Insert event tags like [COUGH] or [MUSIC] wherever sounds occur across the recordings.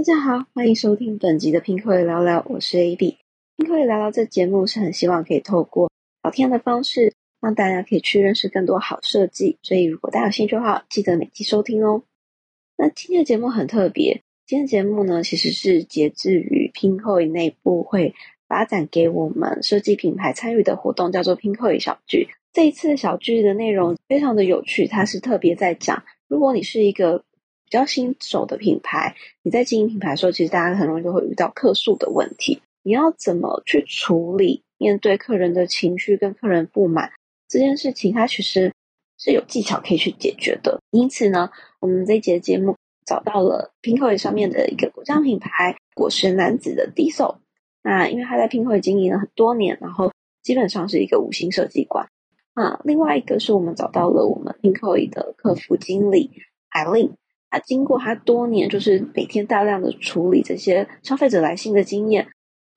大家好，欢迎收听本集的拼客聊聊，我是 AB。拼客聊聊这节目是很希望可以透过聊天的方式，让大家可以去认识更多好设计。所以如果大家有兴趣的话，记得每期收听哦。那今天的节目很特别，今天的节目呢其实是节制于拼客内部会发展给我们设计品牌参与的活动，叫做拼客小聚。这一次的小聚的内容非常的有趣，它是特别在讲，如果你是一个比较新手的品牌，你在经营品牌的时候，其实大家很容易都会遇到客诉的问题。你要怎么去处理面对客人的情绪跟客人不满这件事情？它其实是有技巧可以去解决的。因此呢，我们这一节节目找到了拼客上面的一个果酱品牌果实男子的 Diesel。那因为他在拼客经营了很多年，然后基本上是一个五星设计馆。那另外一个是我们找到了我们拼客的客服经理海令。他经过他多年，就是每天大量的处理这些消费者来信的经验，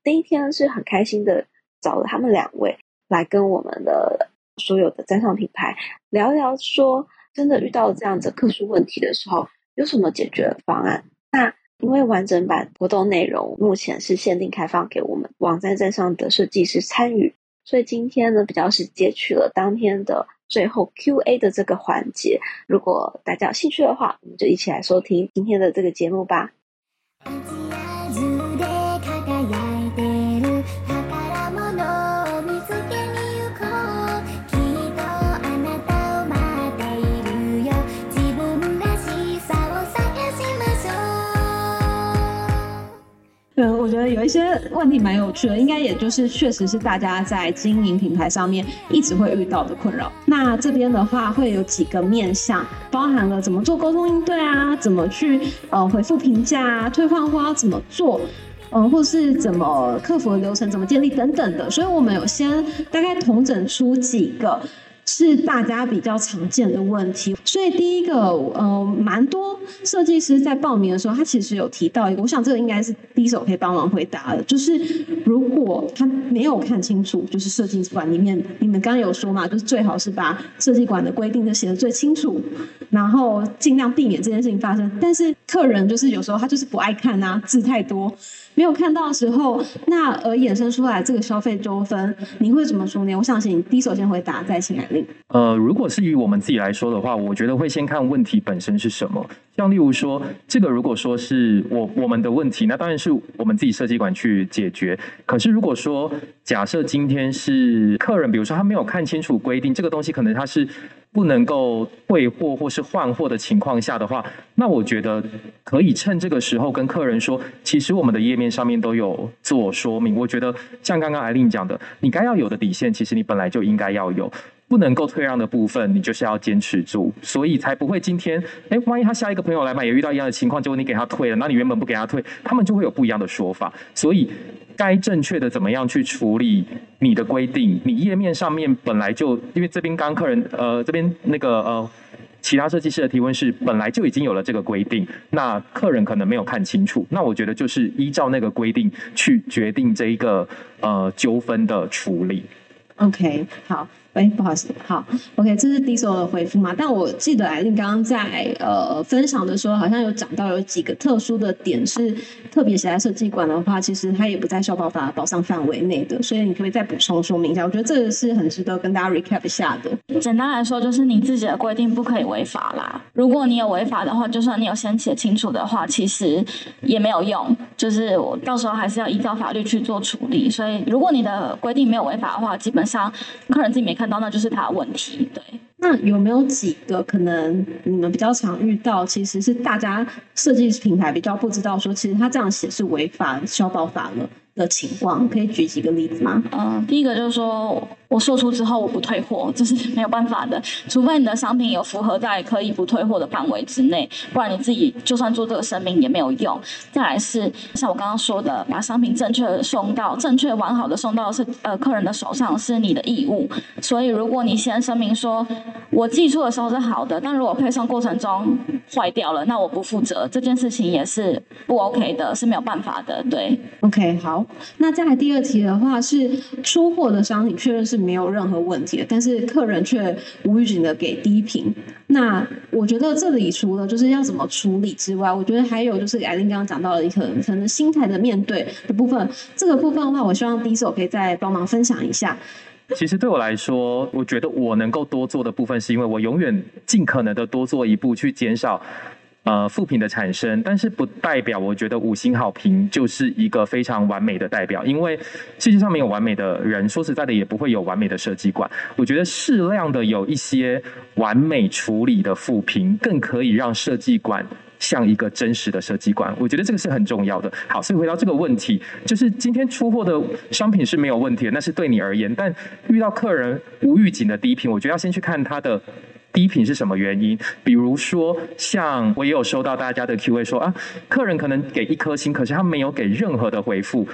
那一天是很开心的，找了他们两位来跟我们的所有的站上品牌聊聊，说真的遇到这样子特殊问题的时候，有什么解决方案？那因为完整版活动内容目前是限定开放给我们网站站上的设计师参与，所以今天呢，比较是截取了当天的。最后 Q&A 的这个环节，如果大家有兴趣的话，我们就一起来收听今天的这个节目吧。对，我觉得有一些问题蛮有趣的，应该也就是确实是大家在经营品牌上面一直会遇到的困扰。那这边的话会有几个面向，包含了怎么做沟通应对啊，怎么去呃回复评价啊，退换货要怎么做，嗯，或是怎么客服流程怎么建立等等的。所以我们有先大概统整出几个。是大家比较常见的问题，所以第一个，呃，蛮多设计师在报名的时候，他其实有提到一个，我想这个应该是第一手可以帮忙回答的，就是如果他没有看清楚，就是设计馆里面，你们刚刚有说嘛，就是最好是把设计馆的规定都写得最清楚，然后尽量避免这件事情发生。但是客人就是有时候他就是不爱看啊，字太多。没有看到的时候，那而衍生出来这个消费纠纷，你会怎么说呢？我相信第一手先回答，再请来呃，如果是以我们自己来说的话，我觉得会先看问题本身是什么。像例如说，这个如果说是我我们的问题，那当然是我们自己设计馆去解决。可是如果说假设今天是客人，比如说他没有看清楚规定，这个东西可能他是。不能够退货或是换货的情况下的话，那我觉得可以趁这个时候跟客人说，其实我们的页面上面都有做说明。我觉得像刚刚艾琳讲的，你该要有的底线，其实你本来就应该要有，不能够退让的部分，你就是要坚持住，所以才不会今天，哎，万一他下一个朋友来买也遇到一样的情况，结果你给他退了，那你原本不给他退，他们就会有不一样的说法，所以。该正确的怎么样去处理你的规定？你页面上面本来就，因为这边刚客人呃这边那个呃其他设计师的提问是本来就已经有了这个规定，那客人可能没有看清楚，那我觉得就是依照那个规定去决定这一个呃纠纷的处理。OK，好。哎，不好意思，好，OK，这是第一手的回复嘛？但我记得艾琳刚刚在呃分享的时候，好像有讲到有几个特殊的点是特别写在设计馆的话，其实它也不在消保法保障范围内的，所以你可以再补充说明一下。我觉得这个是很值得跟大家 recap 一下的。简单来说，就是你自己的规定不可以违法啦。如果你有违法的话，就算你有先写清楚的话，其实也没有用，就是我到时候还是要依照法律去做处理。所以，如果你的规定没有违法的话，基本上客人自己没看。看到那就是他的问题，对。那有没有几个可能你们比较常遇到，其实是大家设计品牌比较不知道，说其实他这样写是违法消保法了的情况，可以举几个例子吗？嗯，第一个就是说。我售出之后我不退货，这是没有办法的，除非你的商品有符合在可以不退货的范围之内，不然你自己就算做这个声明也没有用。再来是像我刚刚说的，把商品正确的送到、正确完好的送到是呃客人的手上是你的义务，所以如果你先声明说我寄出的时候是好的，但如果配送过程中坏掉了，那我不负责，这件事情也是不 OK 的，是没有办法的。对，OK，好，那再来第二题的话是出货的商品确认是没有任何问题的，但是客人却无预警的给低评。那我觉得这里除了就是要怎么处理之外，我觉得还有就是艾琳刚刚讲到的一个可能心态的面对的部分。这个部分的话，我希望第一手可以再帮忙分享一下。其实对我来说，我觉得我能够多做的部分，是因为我永远尽可能的多做一步，去减少呃负评的产生。但是不代表我觉得五星好评就是一个非常完美的代表，因为世界上没有完美的人，说实在的，也不会有完美的设计馆。我觉得适量的有一些完美处理的负评，更可以让设计馆。像一个真实的设计馆，我觉得这个是很重要的。好，所以回到这个问题，就是今天出货的商品是没有问题的，那是对你而言。但遇到客人无预警的低频，我觉得要先去看他的低频是什么原因。比如说，像我也有收到大家的 Q&A 说啊，客人可能给一颗星，可是他没有给任何的回复。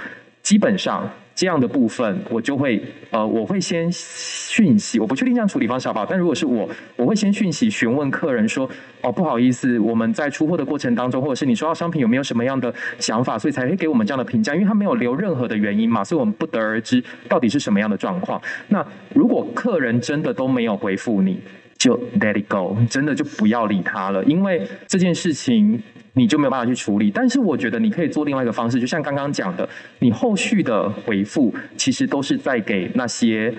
基本上这样的部分，我就会呃，我会先讯息，我不确定这样处理方式好不好。但如果是我，我会先讯息询问客人说，哦，不好意思，我们在出货的过程当中，或者是你收到商品有没有什么样的想法，所以才会给我们这样的评价，因为他没有留任何的原因嘛，所以我们不得而知到底是什么样的状况。那如果客人真的都没有回复你，就 let it go，真的就不要理他了，因为这件事情。你就没有办法去处理，但是我觉得你可以做另外一个方式，就像刚刚讲的，你后续的回复其实都是在给那些。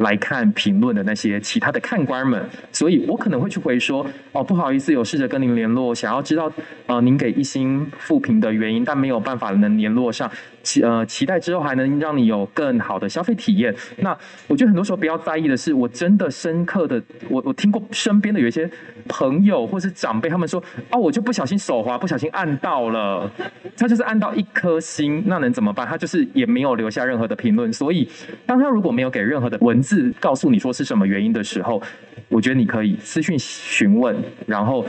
来看评论的那些其他的看官们，所以我可能会去回说哦，不好意思，有试着跟您联络，想要知道呃您给一星复评的原因，但没有办法能联络上，期呃期待之后还能让你有更好的消费体验。那我觉得很多时候不要在意的是，我真的深刻的，我我听过身边的有一些朋友或是长辈，他们说啊，我就不小心手滑，不小心按到了，他就是按到一颗星，那能怎么办？他就是也没有留下任何的评论，所以当他如果没有给任何的文字。告诉你说是什么原因的时候，我觉得你可以私讯询问，然后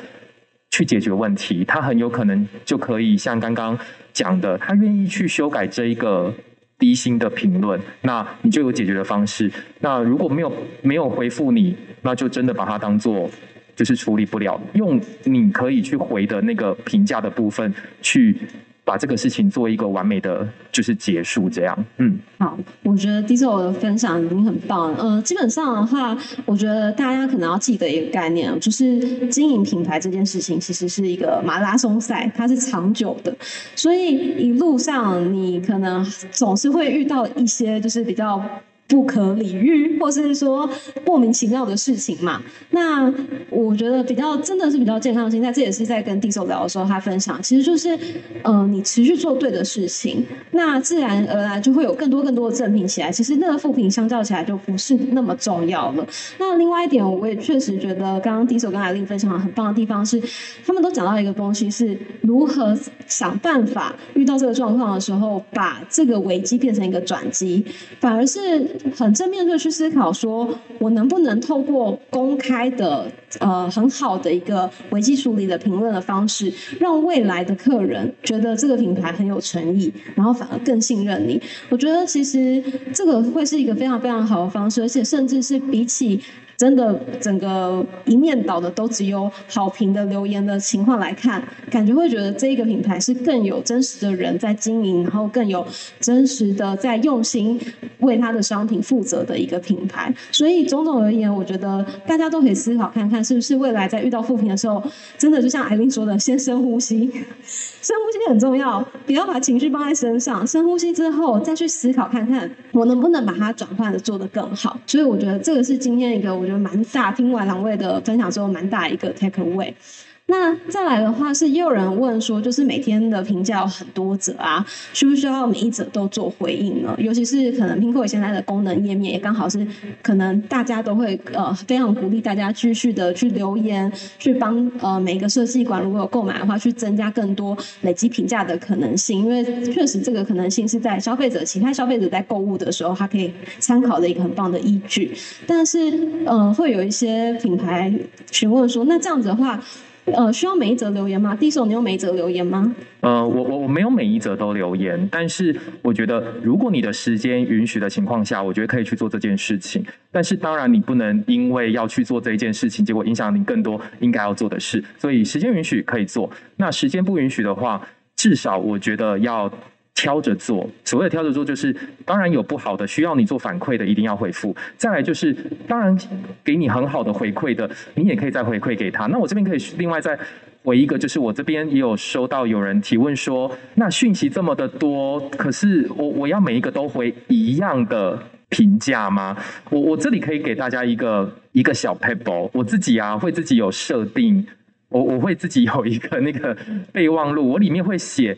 去解决问题。他很有可能就可以像刚刚讲的，他愿意去修改这一个低薪的评论，那你就有解决的方式。那如果没有没有回复你，那就真的把它当做就是处理不了，用你可以去回的那个评价的部分去。把这个事情做一个完美的就是结束，这样，嗯，好，我觉得 Diesel 的分享已经很棒，呃，基本上的话，我觉得大家可能要记得一个概念，就是经营品牌这件事情其实是一个马拉松赛，它是长久的，所以一路上你可能总是会遇到一些就是比较。不可理喻，或是说莫名其妙的事情嘛？那我觉得比较真的是比较健康的心态，这也是在跟迪手聊的时候他分享，其实就是，呃，你持续做对的事情，那自然而然就会有更多更多的正品起来。其实那个负品相较起来就不是那么重要了。那另外一点，我也确实觉得刚刚迪手跟艾丽分享的很棒的地方是，他们都讲到一个东西，是如何想办法遇到这个状况的时候，把这个危机变成一个转机，反而是。很正面的去思考，说我能不能透过公开的呃很好的一个危机处理的评论的方式，让未来的客人觉得这个品牌很有诚意，然后反而更信任你。我觉得其实这个会是一个非常非常好的方式，而且甚至是比起。真的，整个一面倒的都只有好评的留言的情况来看，感觉会觉得这一个品牌是更有真实的人在经营，然后更有真实的在用心为他的商品负责的一个品牌。所以种种而言，我觉得大家都可以思考看看，是不是未来在遇到负评的时候，真的就像艾琳说的，先深呼吸，深呼吸很重要，不要把情绪放在身上，深呼吸之后再去思考看看，我能不能把它转换的做得更好。所以我觉得这个是今天一个我。蛮大，听完两位的分享之后，蛮大一个 take away。那再来的话是，也有人问说，就是每天的评价有很多则啊，需不需要每一则都做回应呢？尤其是可能苹果现在的功能页面也刚好是，可能大家都会呃非常鼓励大家继续的去留言，去帮呃每个设计馆如果有购买的话，去增加更多累积评价的可能性。因为确实这个可能性是在消费者其他消费者在购物的时候，他可以参考的一个很棒的依据。但是呃，会有一些品牌询问说，那这样子的话。呃，需要每一则留言吗？第一首你有每一则留言吗？呃，我我我没有每一则都留言，但是我觉得如果你的时间允许的情况下，我觉得可以去做这件事情。但是当然你不能因为要去做这件事情，结果影响你更多应该要做的事。所以时间允许可以做，那时间不允许的话，至少我觉得要。挑着做。所谓的挑着做，就是当然有不好的，需要你做反馈的，一定要回复。再来就是，当然给你很好的回馈的，你也可以再回馈给他。那我这边可以另外再回一个，就是我这边也有收到有人提问说，那讯息这么的多，可是我我要每一个都回一样的评价吗？我我这里可以给大家一个一个小 paper，我自己啊会自己有设定。我我会自己有一个那个备忘录，我里面会写，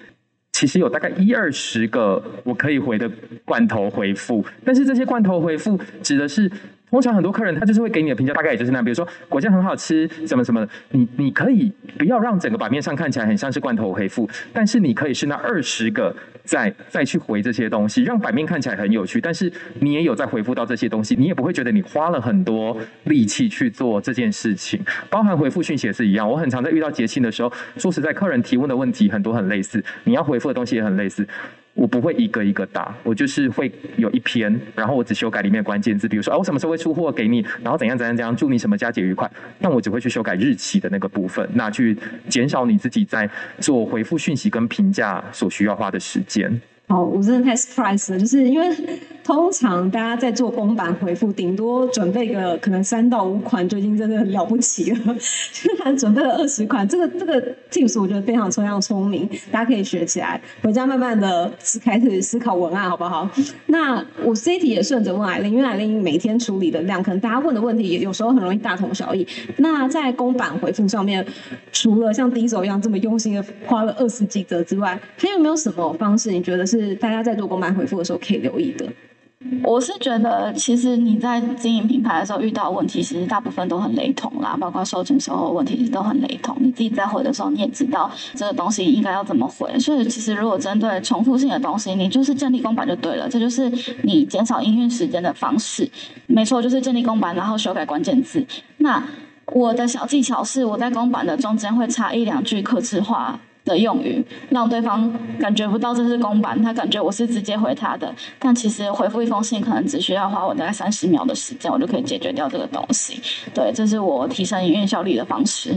其实有大概一二十个我可以回的罐头回复，但是这些罐头回复指的是。通常很多客人他就是会给你的评价，大概也就是那样。比如说果酱很好吃，什么什么，你你可以不要让整个版面上看起来很像是罐头回复，但是你可以是那二十个再再去回这些东西，让版面看起来很有趣。但是你也有在回复到这些东西，你也不会觉得你花了很多力气去做这件事情。包含回复讯息也是一样，我很常在遇到节庆的时候，说实在，客人提问的问题很多很类似，你要回复的东西也很类似。我不会一个一个打，我就是会有一篇，然后我只修改里面的关键字，比如说啊，我什么时候会出货给你，然后怎样怎样怎样，祝你什么佳节愉快。那我只会去修改日期的那个部分，那去减少你自己在做回复讯息跟评价所需要花的时间。哦，我真的太 surprise 了，就是因为通常大家在做公版回复，顶多准备个可能三到五款就已经真的很了不起了，[LAUGHS] 居然准备了二十款，这个这个 tips 我觉得非常非常聪明，大家可以学起来，回家慢慢的开始思考文案好不好？那我 C T 也顺着问艾琳，因为艾琳每天处理的量，可能大家问的问题有时候很容易大同小异。那在公版回复上面，除了像第一手一样这么用心的花了二十几折之外，还有没有什么方式？你觉得是？大家在做公版回复的时候可以留意的。我是觉得，其实你在经营品牌的时候遇到问题，其实大部分都很雷同啦，包括收钱售后问题都很雷同。你自己在回的时候，你也知道这个东西应该要怎么回。所以，其实如果针对重复性的东西，你就是建立公版就对了。这就是你减少营运时间的方式。没错，就是建立公版，然后修改关键字。那我的小技巧是，我在公版的中间会插一两句客制化。的用语，让对方感觉不到这是公版，他感觉我是直接回他的，但其实回复一封信可能只需要花我大概三十秒的时间，我就可以解决掉这个东西。对，这是我提升营运效率的方式。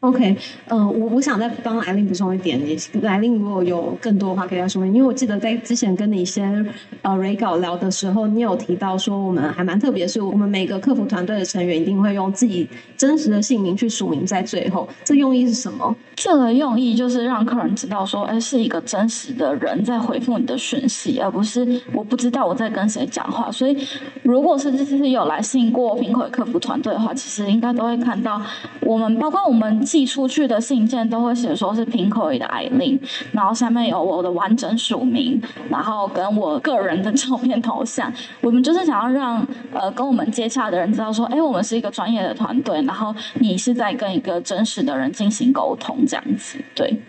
OK，呃，我我想再帮艾琳补充一点，也艾琳如果有更多的话可以再说明，因为我记得在之前跟你先呃 re 稿聊的时候，你有提到说我们还蛮特别，是我们每个客服团队的成员一定会用自己真实的姓名去署名在最后，这用意是什么？这个用意就是让客人知道说，哎，是一个真实的人在回复你的讯息，而不是我不知道我在跟谁讲话。所以，如果是就是有来信过平口客服团队的话，其实应该都会看到我们，包括我们。寄出去的信件都会写说是平口语的艾琳，然后下面有我的完整署名，然后跟我个人的照片头像。我们就是想要让呃跟我们接洽的人知道说，哎，我们是一个专业的团队，然后你是在跟一个真实的人进行沟通，这样子，对。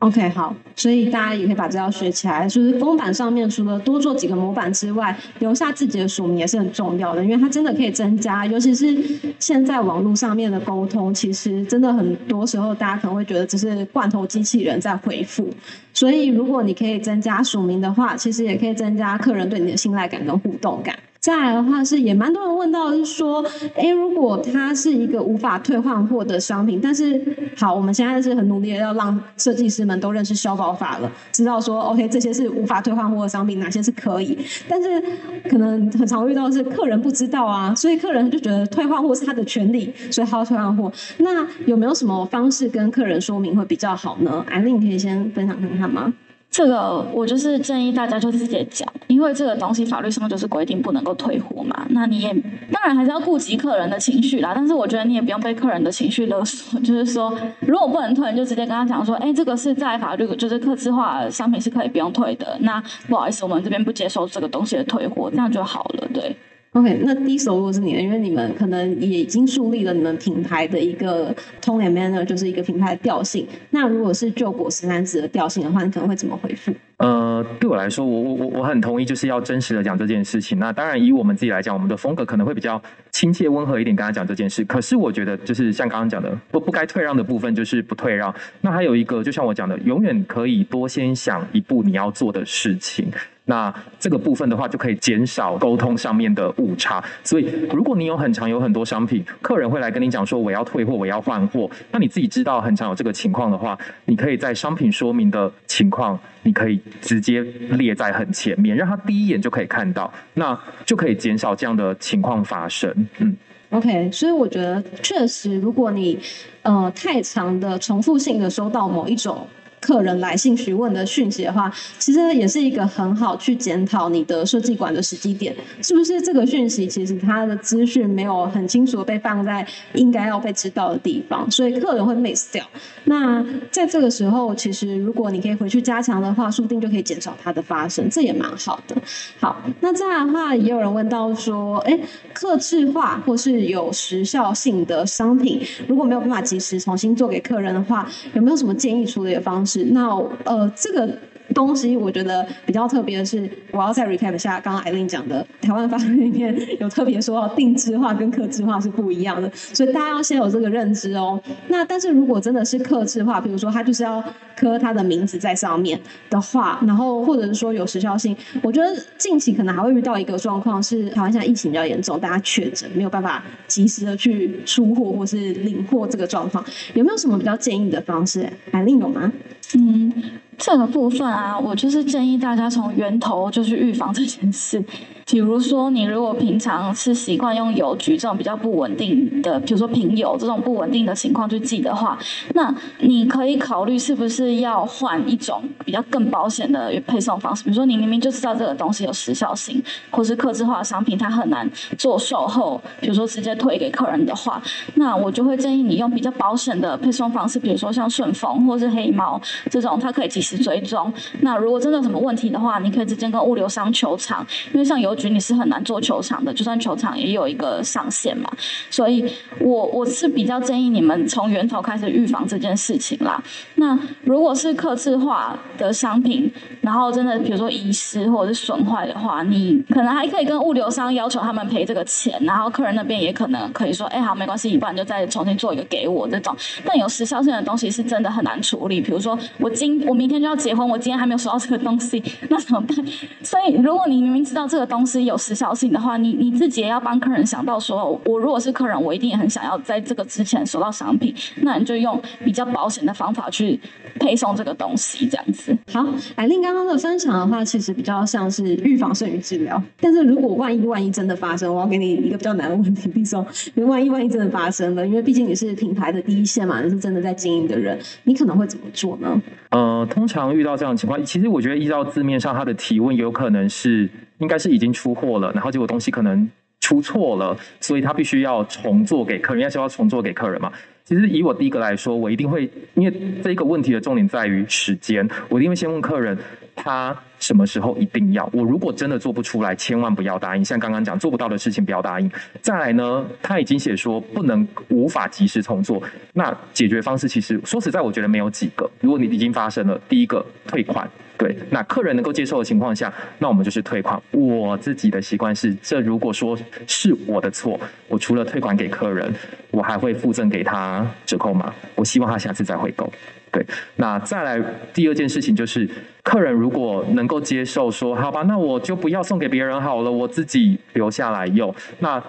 OK，好，所以大家也可以把这套学起来。就是封板上面除了多做几个模板之外，留下自己的署名也是很重要的，因为它真的可以增加，尤其是现在网络上面的沟通，其实真的很多时候大家可能会觉得只是罐头机器人在回复。所以如果你可以增加署名的话，其实也可以增加客人对你的信赖感跟互动感。再来的话是也蛮多人问到，是说，哎，如果它是一个无法退换货的商品，但是好，我们现在是很努力的要让设计师们都认识消保法了，知道说，OK，这些是无法退换货的商品，哪些是可以，但是可能很常遇到是客人不知道啊，所以客人就觉得退换货是他的权利，所以他要退换货。那有没有什么方式跟客人说明会比较好呢？艾丽，你可以先分享看看吗？这个我就是建议大家就直接讲，因为这个东西法律上就是规定不能够退货嘛。那你也当然还是要顾及客人的情绪啦，但是我觉得你也不用被客人的情绪勒索，就是说如果不能退，就直接跟他讲说，哎，这个是在法律就是客制化商品是可以不用退的。那不好意思，我们这边不接受这个东西的退货，这样就好了，对。OK，那第一首如果是你的，因为你们可能也已经树立了你们品牌的一个 tone and manner，就是一个品牌的调性。那如果是旧果实男子的调性的话，你可能会怎么回复？呃，对我来说，我我我我很同意，就是要真实的讲这件事情。那当然，以我们自己来讲，我们的风格可能会比较亲切温和一点，跟他讲这件事。可是我觉得，就是像刚刚讲的，不不该退让的部分，就是不退让。那还有一个，就像我讲的，永远可以多先想一步你要做的事情。那这个部分的话，就可以减少沟通上面的误差。所以，如果你有很长有很多商品，客人会来跟你讲说我要退货，我要换货，那你自己知道很常有这个情况的话，你可以在商品说明的情况，你可以直接列在很前面，让他第一眼就可以看到，那就可以减少这样的情况发生。嗯。OK，所以我觉得确实，如果你呃太长的重复性的收到某一种。客人来信询问的讯息的话，其实也是一个很好去检讨你的设计馆的时机点，是不是这个讯息其实它的资讯没有很清楚的被放在应该要被知道的地方，所以客人会 miss 掉。那在这个时候，其实如果你可以回去加强的话，说不定就可以减少它的发生，这也蛮好的。好，那再来的话，也有人问到说，哎，客制化或是有时效性的商品，如果没有办法及时重新做给客人的话，有没有什么建议处理的方式？是，那呃，这个。东西我觉得比较特别的是，我要再 recap 下刚刚艾琳讲的，台湾法律里面有特别说，定制化跟刻制化是不一样的，所以大家要先有这个认知哦。那但是如果真的是刻制化，比如说他就是要刻他的名字在上面的话，然后或者是说有时效性，我觉得近期可能还会遇到一个状况是，台湾现在疫情比较严重，大家确诊没有办法及时的去出货或是领货这个状况，有没有什么比较建议的方式？艾琳有吗？嗯。这个部分啊，我就是建议大家从源头就去预防这件事。比如说，你如果平常是习惯用邮局这种比较不稳定的，比如说平邮这种不稳定的情况去寄的话，那你可以考虑是不是要换一种比较更保险的配送方式。比如说，你明明就知道这个东西有时效性，或是客制化的商品它很难做售后，比如说直接退给客人的话，那我就会建议你用比较保险的配送方式，比如说像顺丰或是黑猫这种，它可以及时追踪。[LAUGHS] 那如果真的有什么问题的话，你可以直接跟物流商求偿，因为像邮局你是很难做球场的，就算球场也有一个上限嘛。所以，我我是比较建议你们从源头开始预防这件事情啦。那如果是客制化的商品，然后真的比如说遗失或者是损坏的话，你可能还可以跟物流商要求他们赔这个钱，然后客人那边也可能可以说，哎，好，没关系，你不然就再重新做一个给我这种。但有时效性的东西是真的很难处理，比如说我今我明天就要结婚，我今天还没有收到这个东西，[LAUGHS] 那怎么办？所以，如果你明明知道这个东西有时效性的话，你你自己也要帮客人想到说，我如果是客人，我一定也很想要在这个之前收到商品，那你就用比较保险的方法去配送这个东西，这样子。好，艾琳刚刚的分享的话，其实比较像是预防胜于治疗。但是如果万一万一真的发生，我要给你一个比较难的问题，比如说，万一万一真的发生了，因为毕竟你是品牌的第一线嘛，你是真的在经营的人，你可能会怎么做呢？呃，通常遇到这样的情况，其实我觉得依照字面上他的提问，有可能是。应该是已经出货了，然后结果东西可能出错了，所以他必须要重做给客人，要是要重做给客人嘛。其实以我第一个来说，我一定会，因为这个问题的重点在于时间，我一定会先问客人，他什么时候一定要。我如果真的做不出来，千万不要答应。像刚刚讲做不到的事情不要答应。再来呢，他已经写说不能无法及时重做，那解决方式其实说实在，我觉得没有几个。如果你已经发生了，第一个退款。对，那客人能够接受的情况下，那我们就是退款。我自己的习惯是，这如果说是我的错，我除了退款给客人，我还会附赠给他折扣码。我希望他下次再回购。对，那再来第二件事情就是，客人如果能够接受说，好吧，那我就不要送给别人好了，我自己留下来用。那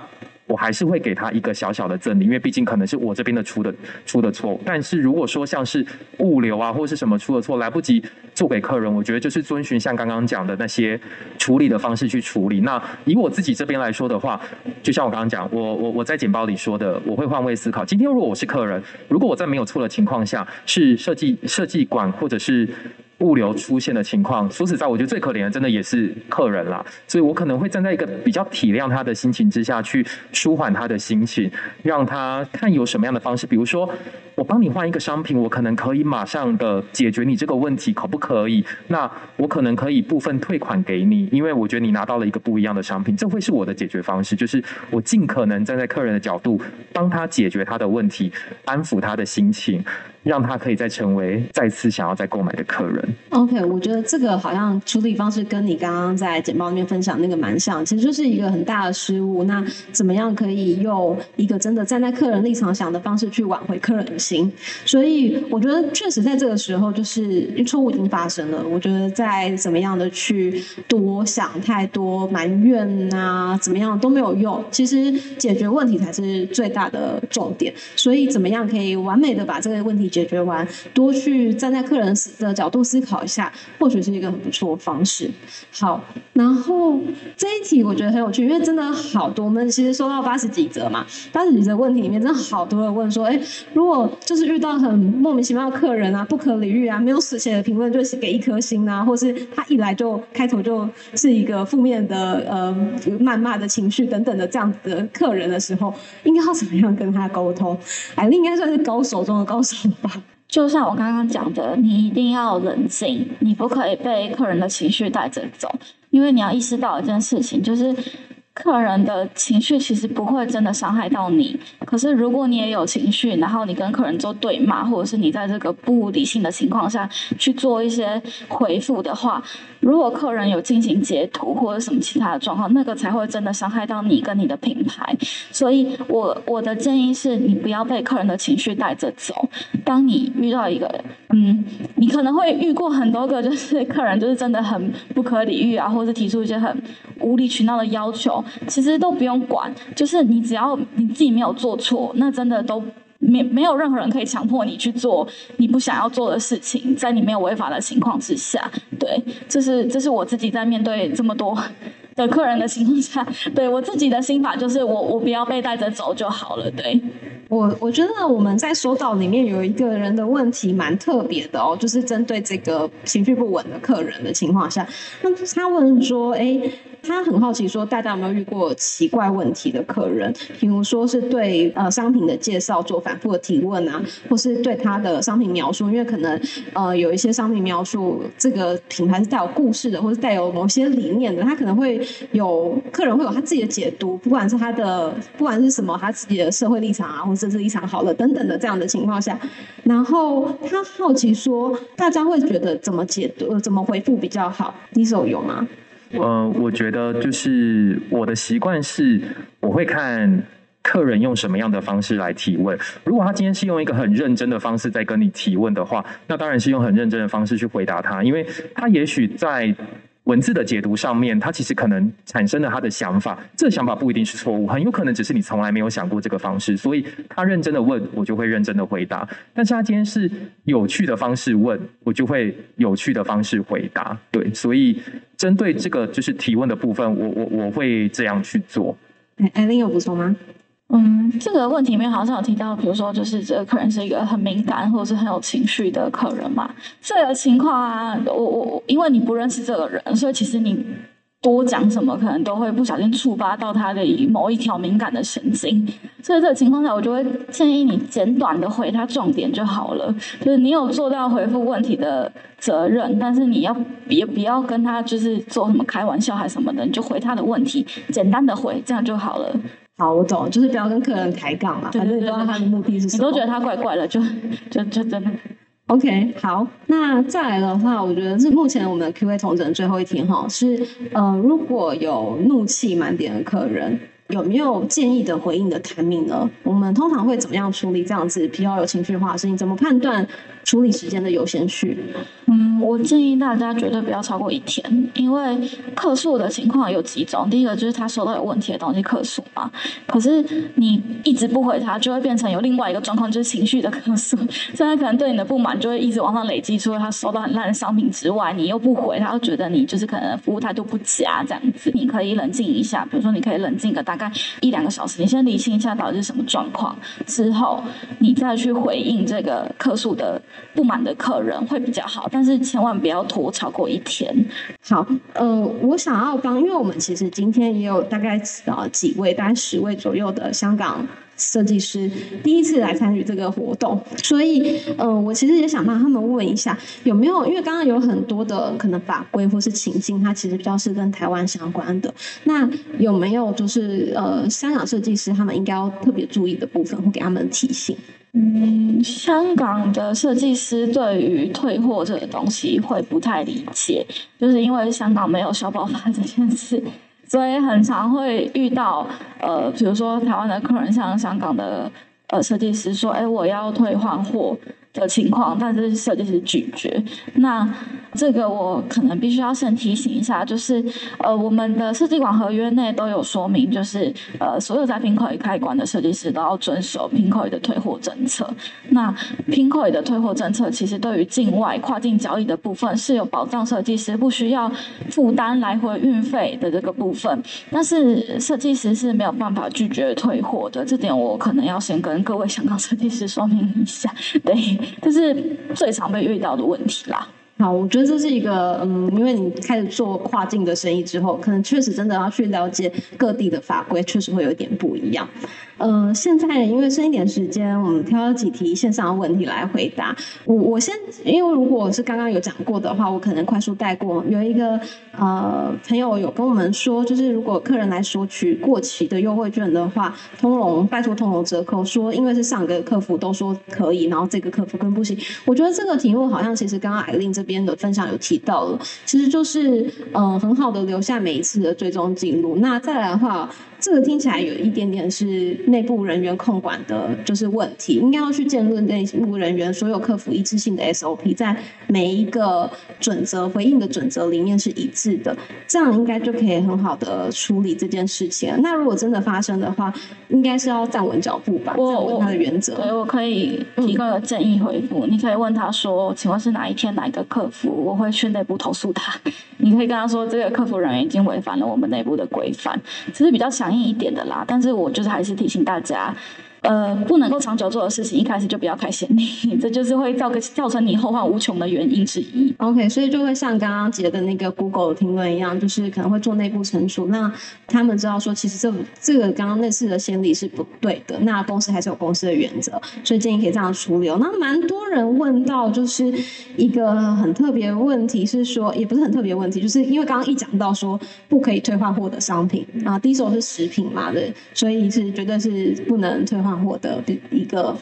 我还是会给他一个小小的赠礼，因为毕竟可能是我这边的出的出的错。但是如果说像是物流啊或是什么出的错来不及做给客人，我觉得就是遵循像刚刚讲的那些处理的方式去处理。那以我自己这边来说的话，就像我刚刚讲，我我我在简报里说的，我会换位思考。今天如果我是客人，如果我在没有错的情况下，是设计设计馆或者是。物流出现的情况，说实在，我觉得最可怜的真的也是客人啦，所以我可能会站在一个比较体谅他的心情之下去舒缓他的心情，让他看有什么样的方式，比如说我帮你换一个商品，我可能可以马上的解决你这个问题，可不可以？那我可能可以部分退款给你，因为我觉得你拿到了一个不一样的商品，这会是我的解决方式，就是我尽可能站在客人的角度帮他解决他的问题，安抚他的心情。让他可以再成为再次想要再购买的客人。OK，我觉得这个好像处理方式跟你刚刚在简报里面分享那个蛮像，其实就是一个很大的失误。那怎么样可以用一个真的站在客人立场想的方式去挽回客人的心？所以我觉得确实在这个时候，就是因为错误已经发生了。我觉得在怎么样的去多想太多埋怨啊，怎么样都没有用。其实解决问题才是最大的重点。所以怎么样可以完美的把这个问题解决完？多去站在客人的角度思考一下，或许是一个很不错的方式。好，然后这一题我觉得很有趣，因为真的好多，我们其实收到八十几则嘛，八十几则问题里面真的好多人问说，哎，如果就是遇到很莫名其妙的客人啊，不可理喻啊，没有写的评论就是给一颗星啊，或是他一来就开头就是一个负面的呃谩骂的情绪等等的这样子的客人的时候，应该要怎么样跟他沟通？哎应该算是高手中的高手 [LAUGHS] 就像我刚刚讲的，你一定要冷静，你不可以被客人的情绪带着走，因为你要意识到一件事情，就是。客人的情绪其实不会真的伤害到你，可是如果你也有情绪，然后你跟客人做对骂，或者是你在这个不理性的情况下去做一些回复的话，如果客人有进行截图或者什么其他的状况，那个才会真的伤害到你跟你的品牌。所以我我的建议是你不要被客人的情绪带着走。当你遇到一个，嗯，你可能会遇过很多个，就是客人就是真的很不可理喻啊，或者提出一些很无理取闹的要求。其实都不用管，就是你只要你自己没有做错，那真的都没没有任何人可以强迫你去做你不想要做的事情，在你没有违法的情况之下，对，这是这是我自己在面对这么多的客人的情况下，[LAUGHS] 对我自己的心法就是我我不要被带着走就好了，对。我我觉得我们在说到里面有一个人的问题蛮特别的哦，就是针对这个情绪不稳的客人的情况下，那他问说，哎。他很好奇，说大家有没有遇过奇怪问题的客人？比如说是对呃商品的介绍做反复的提问啊，或是对他的商品描述，因为可能呃有一些商品描述这个品牌是带有故事的，或是带有某些理念的，他可能会有客人会有他自己的解读，不管是他的不管是什么他自己的社会立场啊，或者是立场好了等等的这样的情况下，然后他好奇说，大家会觉得怎么解读、怎么回复比较好？你手有吗？呃，我觉得就是我的习惯是，我会看客人用什么样的方式来提问。如果他今天是用一个很认真的方式在跟你提问的话，那当然是用很认真的方式去回答他，因为他也许在。文字的解读上面，他其实可能产生了他的想法，这个想法不一定是错误，很有可能只是你从来没有想过这个方式，所以他认真的问，我就会认真的回答。但是他今天是有趣的方式问，我就会有趣的方式回答。对，所以针对这个就是提问的部分，我我我会这样去做。哎，艾琳有补充吗？嗯，这个问题里面好像有提到，比如说，就是这个客人是一个很敏感或者是很有情绪的客人嘛。这个情况啊，我我因为你不认识这个人，所以其实你多讲什么，可能都会不小心触发到他的某一条敏感的神经。所以这个情况下，我就会建议你简短的回他重点就好了。就是你有做到回复问题的责任，但是你要别不要跟他就是做什么开玩笑还什么的，你就回他的问题，简单的回，这样就好了。好，我懂，就是不要跟客人抬杠嘛，反正你知道他的目的是什么。你都觉得他怪怪的，就 [LAUGHS] 就就真的。OK，好，那再来的话，我觉得是目前我们的 Q&A 同整最后一题哈，是呃，如果有怒气满点的客人。有没有建议的回应的 timing 呢？我们通常会怎么样处理这样子比较有情绪化的事情？怎么判断处理时间的优先序？嗯，我建议大家绝对不要超过一天，因为客诉的情况有几种。第一个就是他收到有问题的东西客诉嘛，可是你一直不回他，就会变成有另外一个状况，就是情绪的客诉。[LAUGHS] 现在可能对你的不满就会一直往上累积，除了他收到很烂的商品之外，你又不回，他又觉得你就是可能服务态度不佳这样子。你可以冷静一下，比如说你可以冷静个大。概一两个小时，你先理清一下到底是什么状况，之后你再去回应这个客诉的不满的客人会比较好，但是千万不要拖超过一天。好，呃，我想要帮，因为我们其实今天也有大概呃几位，大概十位左右的香港。设计师第一次来参与这个活动，所以，呃，我其实也想帮他们问一下，有没有？因为刚刚有很多的可能法规或是情境，它其实比较是跟台湾相关的。那有没有就是呃，香港设计师他们应该要特别注意的部分，或给他们提醒？嗯，香港的设计师对于退货这个东西会不太理解，就是因为香港没有消保法这件事，所以很常会遇到呃，比如说台湾的客人向香港的呃设计师说：“哎，我要退换货。”的情况，但是设计师拒绝。那这个我可能必须要先提醒一下，就是呃，我们的设计馆合约内都有说明，就是呃，所有在 Pinkoi 开馆的设计师都要遵守 Pinkoi 的退货政策。那 Pinkoi 的退货政策其实对于境外跨境交易的部分是有保障，设计师不需要负担来回运费的这个部分。但是设计师是没有办法拒绝退货的，这点我可能要先跟各位香港设计师说明一下。对。这是最常被遇到的问题啦。[LAUGHS] 好，我觉得这是一个，嗯，因为你开始做跨境的生意之后，可能确实真的要去了解各地的法规，确实会有点不一样。呃，现在因为剩一点时间，我们挑几题线上的问题来回答。我我先，因为如果是刚刚有讲过的话，我可能快速带过。有一个呃朋友有跟我们说，就是如果客人来索取过期的优惠券的话，通融拜托通融折扣，说因为是上个客服都说可以，然后这个客服跟不行。我觉得这个题目好像其实刚刚艾琳这边的分享有提到了，其实就是呃很好的留下每一次的追踪记录。那再来的话。这个听起来有一点点是内部人员控管的，就是问题，应该要去建立内部人员所有客服一致性的 SOP，在每一个准则回应的准则里面是一致的，这样应该就可以很好的处理这件事情。那如果真的发生的话，应该是要站稳脚步吧，站稳他的原则。对，我可以提供个建议回复，你可以问他说：“请问是哪一天哪一个客服？我会去内部投诉他。”你可以跟他说：“这个客服人员已经违反了我们内部的规范。”其实比较强。强硬一点的啦，但是我就是还是提醒大家。呃，不能够长久做的事情，一开始就不要开先例，[LAUGHS] 这就是会造个造成你后患无穷的原因之一。OK，所以就会像刚刚杰的那个 Google 的评论一样，就是可能会做内部惩处，那他们知道说，其实这这个刚刚那次的先例是不对的，那公司还是有公司的原则，所以建议可以这样处理。那蛮多人问到，就是一个很特别的问题，是说也不是很特别问题，就是因为刚刚一讲到说不可以退换货的商品啊，第一手是食品嘛对，所以是绝对是不能退换。换货的一个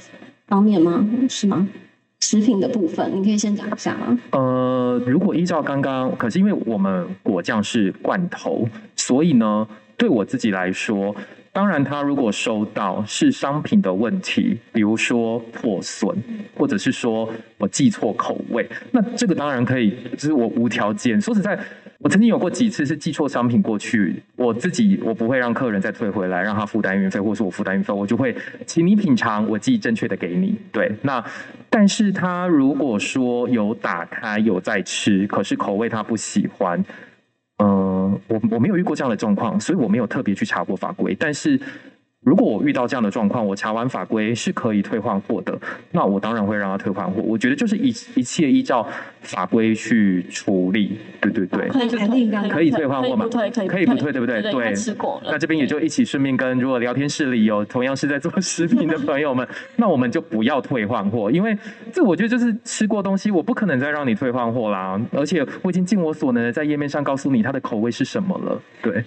方面吗？是吗？食品的部分，你可以先讲一下吗？呃，如果依照刚刚，可是因为我们果酱是罐头，所以呢，对我自己来说，当然，他如果收到是商品的问题，比如说破损，或者是说我记错口味，那这个当然可以，就是我无条件。说实在。我曾经有过几次是寄错商品过去，我自己我不会让客人再退回来，让他负担运费，或是我负担运费，我就会请你品尝，我寄正确的给你。对，那但是他如果说有打开有在吃，可是口味他不喜欢，嗯，我我没有遇过这样的状况，所以我没有特别去查过法规，但是。如果我遇到这样的状况，我查完法规是可以退换货的，那我当然会让他退换货。我觉得就是一一切依照法规去处理，对对对，可以可以退换货嘛？可以不退，对不对？对，吃过那这边也就一起顺便跟如果聊天室里有同样是在做食品的朋友们，那我们就不要退换货，因为这我觉得就是吃过东西，我不可能再让你退换货啦。而且我已经尽我所能的在页面上告诉你它的口味是什么了。对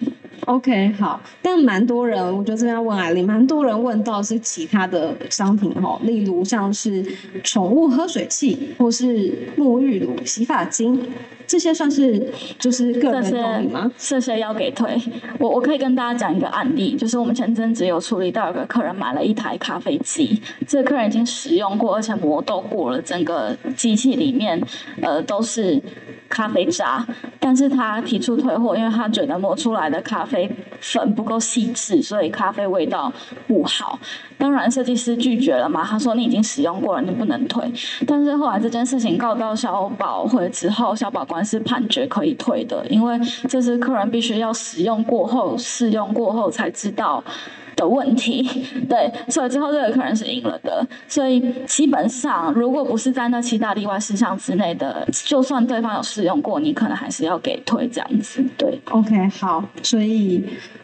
，OK，好，但蛮多人，我觉得这边要问啊。里蛮多人问到是其他的商品哈，例如像是宠物喝水器或是沐浴乳、洗发精，这些算是就是个人用品吗？这些要给退。我我可以跟大家讲一个案例，就是我们前阵子有处理到有个客人买了一台咖啡机，这个客人已经使用过，而且磨豆过了，整个机器里面呃都是。咖啡渣，但是他提出退货，因为他觉得磨出来的咖啡粉不够细致，所以咖啡味到不好。当然，设计师拒绝了嘛，他说你已经使用过了，你不能退。但是后来这件事情告到消保会之后，消保官是判决可以退的，因为这是客人必须要使用过后、试用过后才知道。的问题，对，所以最后这个客人是赢了的。所以基本上，如果不是在那七大例外事项之内的，就算对方有试用过，你可能还是要给退这样子。对，OK，好，所以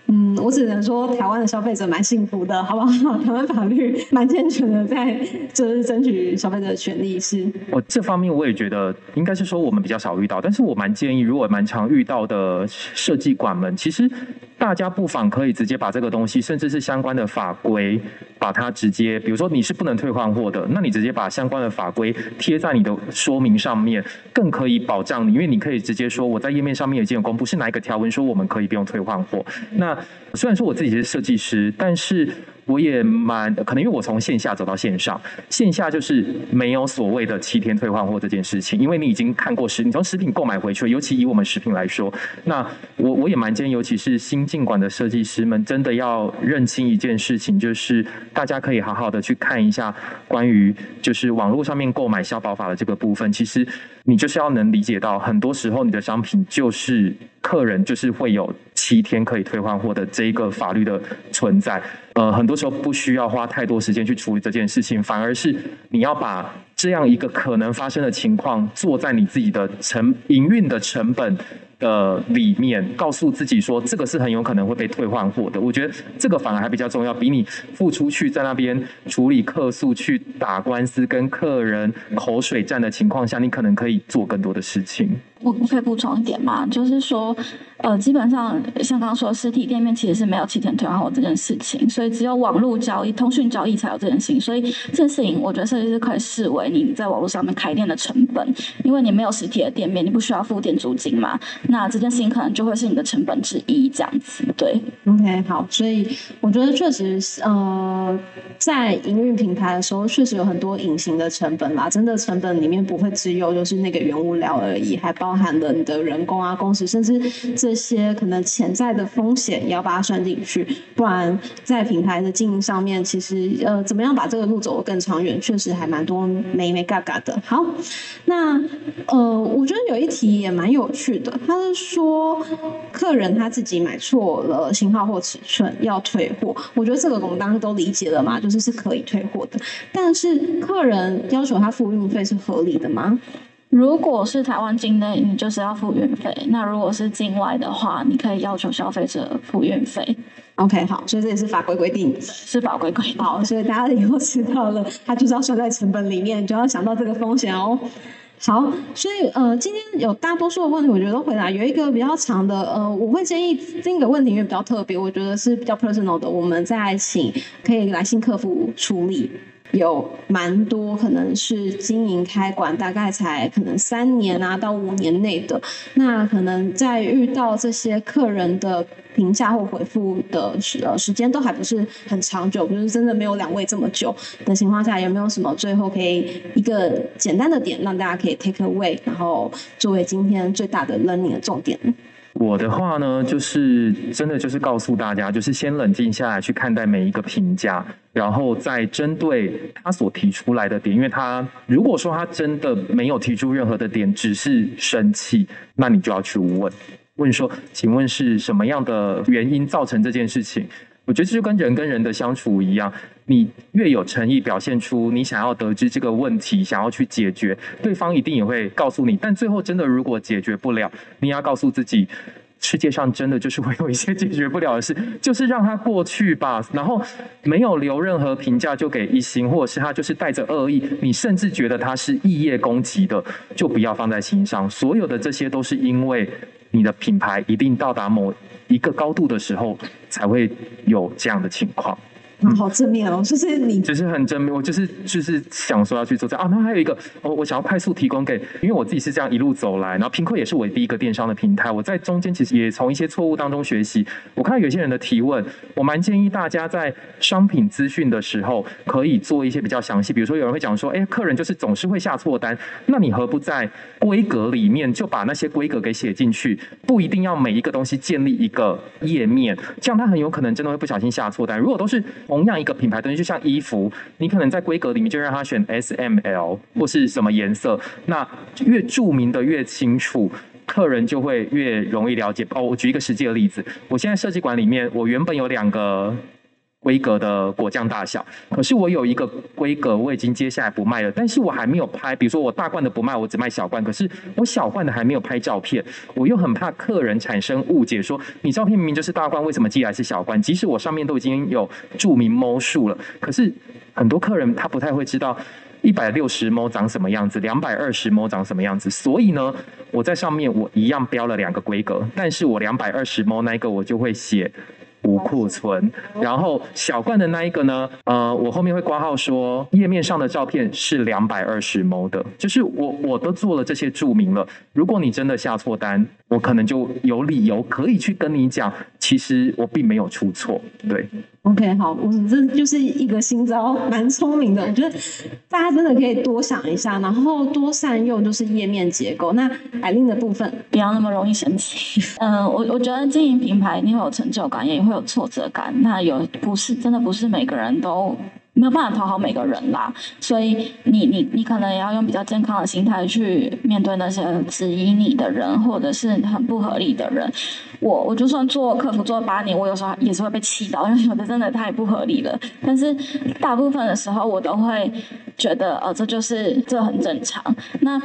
嗯，我只能说台湾的消费者蛮幸福的，好不好？台湾法律蛮健全的，在就是争取消费者的权利。是，我这方面我也觉得应该是说我们比较少遇到，但是我蛮建议，如果蛮常遇到的设计馆们，其实大家不妨可以直接把这个东西，甚至是相关的法规，把它直接，比如说你是不能退换货的，那你直接把相关的法规贴在你的说明上面，更可以保障你，因为你可以直接说我在页面上面已经有公布是哪一个条文说我们可以不用退换货，那。虽然说我自己是设计师，但是我也蛮可能，因为我从线下走到线上，线下就是没有所谓的七天退换货这件事情，因为你已经看过食，你从食品购买回去，尤其以我们食品来说，那我我也蛮建议，尤其是新进馆的设计师们，真的要认清一件事情，就是大家可以好好的去看一下关于就是网络上面购买消保法的这个部分，其实你就是要能理解到，很多时候你的商品就是客人就是会有。七天可以退换货的这一个法律的存在，呃，很多时候不需要花太多时间去处理这件事情，反而是你要把这样一个可能发生的情况，做在你自己的成营运的成本。的里面告诉自己说，这个是很有可能会被退换货的。我觉得这个反而还比较重要，比你付出去在那边处理客诉、去打官司、跟客人口水战的情况下，你可能可以做更多的事情。我可以补充一点吗？就是说，呃，基本上像刚刚说，实体店面其实是没有七天退换货这件事情，所以只有网络交易、通讯交易才有这件事情。所以这件事情，我觉得设计师可以视为你在网络上面开店的成本，因为你没有实体的店面，你不需要付店租金嘛。那这件事情可能就会是你的成本之一，这样子。对，OK，好，所以我觉得确实，呃，在营运平台的时候，确实有很多隐形的成本啦。真的成本里面不会只有就是那个原物料而已，还包含了你的人工啊、工时，甚至这些可能潜在的风险也要把它算进去。不然在品牌的经营上面，其实呃，怎么样把这个路走得更长远，确实还蛮多没没嘎嘎的。好，那呃，我觉得有一题也蛮有趣的，它。是说客人他自己买错了型号或尺寸要退货，我觉得这个我们当然都理解了嘛，就是是可以退货的。但是客人要求他付运费是合理的吗？如果是台湾境内，你就是要付运费；那如果是境外的话，你可以要求消费者付运费。OK，好，所以这也是法规规定，是法规规定。好，所以大家以后知道了，他就是要算在成本里面，就要想到这个风险哦。好，所以呃，今天有大多数的问题，我觉得都回答。有一个比较长的，呃，我会建议这个问题因为比较特别，我觉得是比较 personal 的，我们再请可以来信客服处理。有蛮多可能是经营开馆，大概才可能三年啊到五年内的，那可能在遇到这些客人的评价或回复的时呃时间都还不是很长久，就是真的没有两位这么久的情况下，有没有什么最后可以一个简单的点让大家可以 take away，然后作为今天最大的 learning 的重点？我的话呢，就是真的就是告诉大家，就是先冷静下来去看待每一个评价，然后再针对他所提出来的点，因为他如果说他真的没有提出任何的点，只是生气，那你就要去问，问说，请问是什么样的原因造成这件事情？我觉得这就跟人跟人的相处一样，你越有诚意，表现出你想要得知这个问题，想要去解决，对方一定也会告诉你。但最后真的如果解决不了，你要告诉自己，世界上真的就是会有一些解决不了的事，就是让它过去吧。然后没有留任何评价就给一星，或者是他就是带着恶意，你甚至觉得他是异业攻击的，就不要放在心上。所有的这些都是因为你的品牌一定到达某。一个高度的时候，才会有这样的情况。好正面哦，[LAUGHS] 就是你，就是很正面。我就是就是想说要去做这样啊。那还有一个，我我想要快速提供给，因为我自己是这样一路走来，然后贫困也是我第一个电商的平台。我在中间其实也从一些错误当中学习。我看到有些人的提问，我蛮建议大家在商品资讯的时候可以做一些比较详细。比如说有人会讲说，哎，客人就是总是会下错单，那你何不在规格里面就把那些规格给写进去？不一定要每一个东西建立一个页面，这样他很有可能真的会不小心下错单。如果都是同样一个品牌东西，就像衣服，你可能在规格里面就让他选 S、M、L 或是什么颜色，那越著名的越清楚，客人就会越容易了解。哦，我举一个实际的例子，我现在设计馆里面，我原本有两个。规格的果酱大小，可是我有一个规格我已经接下来不卖了，但是我还没有拍，比如说我大罐的不卖，我只卖小罐，可是我小罐的还没有拍照片，我又很怕客人产生误解，说你照片明明就是大罐，为什么寄来是小罐？即使我上面都已经有注明猫数了，可是很多客人他不太会知道一百六十猫长什么样子，两百二十猫长什么样子，所以呢，我在上面我一样标了两个规格，但是我两百二十猫那个我就会写。无库存，然后小罐的那一个呢？呃，我后面会挂号说页面上的照片是两百二十 m 的，就是我我都做了这些注明了。如果你真的下错单，我可能就有理由可以去跟你讲，其实我并没有出错。对，OK，好，我这就是一个新招，蛮聪明的。我觉得大家真的可以多想一下，然后多善用就是页面结构。那海令的部分不要那么容易生气。[LAUGHS] 嗯，我我觉得经营品牌一定会有成就感，也会有挫折感。那有不是真的不是每个人都。没有办法讨好每个人啦，所以你你你可能也要用比较健康的心态去面对那些质疑你的人，或者是很不合理的人。我我就算做客服做八年，我有时候也是会被气到，因为有的真的太不合理了。但是大部分的时候，我都会觉得，哦，这就是这很正常。那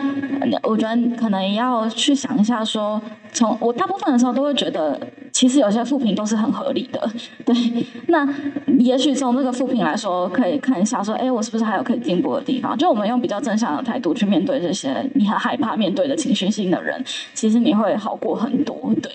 我觉得可能要去想一下，说从我大部分的时候都会觉得，其实有些复评都是很合理的。对，那也许从这个复评来说。可以看一下，说，哎，我是不是还有可以进步的地方？就我们用比较正向的态度去面对这些你很害怕面对的情绪性的人，其实你会好过很多，对。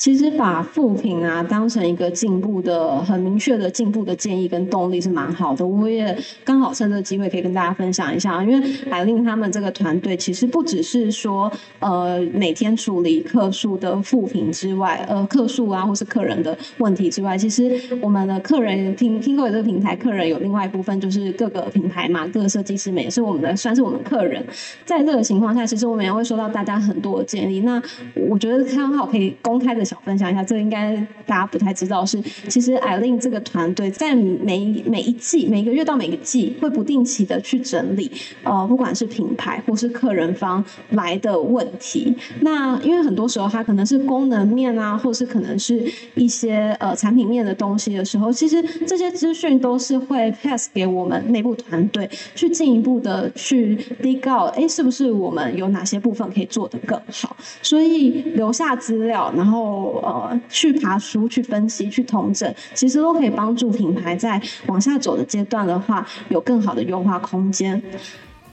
其实把副评啊当成一个进步的很明确的进步的建议跟动力是蛮好的。我也刚好趁这个机会可以跟大家分享一下，因为海令他们这个团队其实不只是说呃每天处理客数的副评之外，呃客数啊或是客人的问题之外，其实我们的客人听听过这个平台，客人有另外一部分就是各个品牌嘛，各个设计师们也是我们的算是我们客人。在这个情况下，其实我们也会收到大家很多的建议。那我觉得刚好可以公开的。想分享一下，这应该大家不太知道，是其实艾琳这个团队在每每一季、每个月到每个季会不定期的去整理，呃，不管是品牌或是客人方来的问题。那因为很多时候它可能是功能面啊，或是可能是一些呃产品面的东西的时候，其实这些资讯都是会 pass 给我们内部团队去进一步的去 dig out，哎，是不是我们有哪些部分可以做得更好？所以留下资料，然后。呃，去爬书、去分析、去统整，其实都可以帮助品牌在往下走的阶段的话，有更好的优化空间。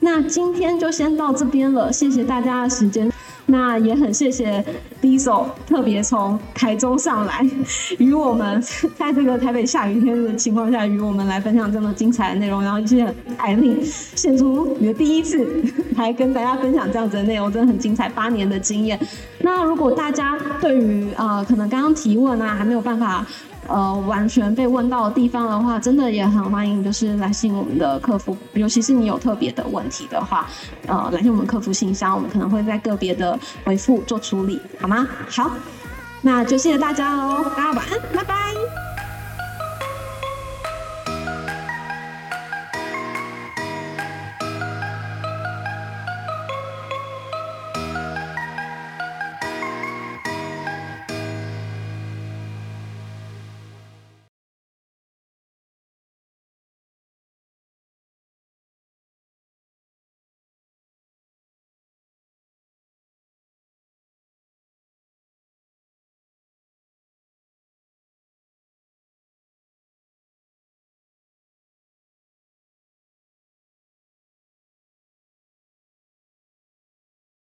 那今天就先到这边了，谢谢大家的时间。那也很谢谢 Diesel 特别从台中上来，与我们在这个台北下雨天的情况下，与我们来分享这么精彩的内容。然后谢谢艾丽献出你的第一次 [LAUGHS] 来跟大家分享这样子的内容，真的很精彩，八年的经验。那如果大家对于呃可能刚刚提问啊还没有办法。呃，完全被问到的地方的话，真的也很欢迎，就是来信我们的客服，尤其是你有特别的问题的话，呃，来信我们客服信箱，我们可能会在个别的回复做处理，好吗？好，那就谢谢大家喽，大家晚安，拜拜。